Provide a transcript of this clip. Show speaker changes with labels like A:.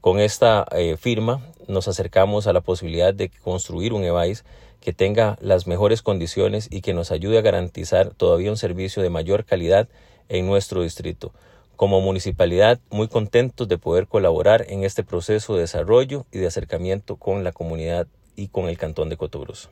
A: Con esta eh, firma nos acercamos a la posibilidad de construir un EVAIS que tenga las mejores condiciones y que nos ayude a garantizar todavía un servicio de mayor calidad en nuestro distrito. Como municipalidad, muy contentos de poder colaborar en este proceso de desarrollo y de acercamiento con la comunidad y con el Cantón de Cotobruz.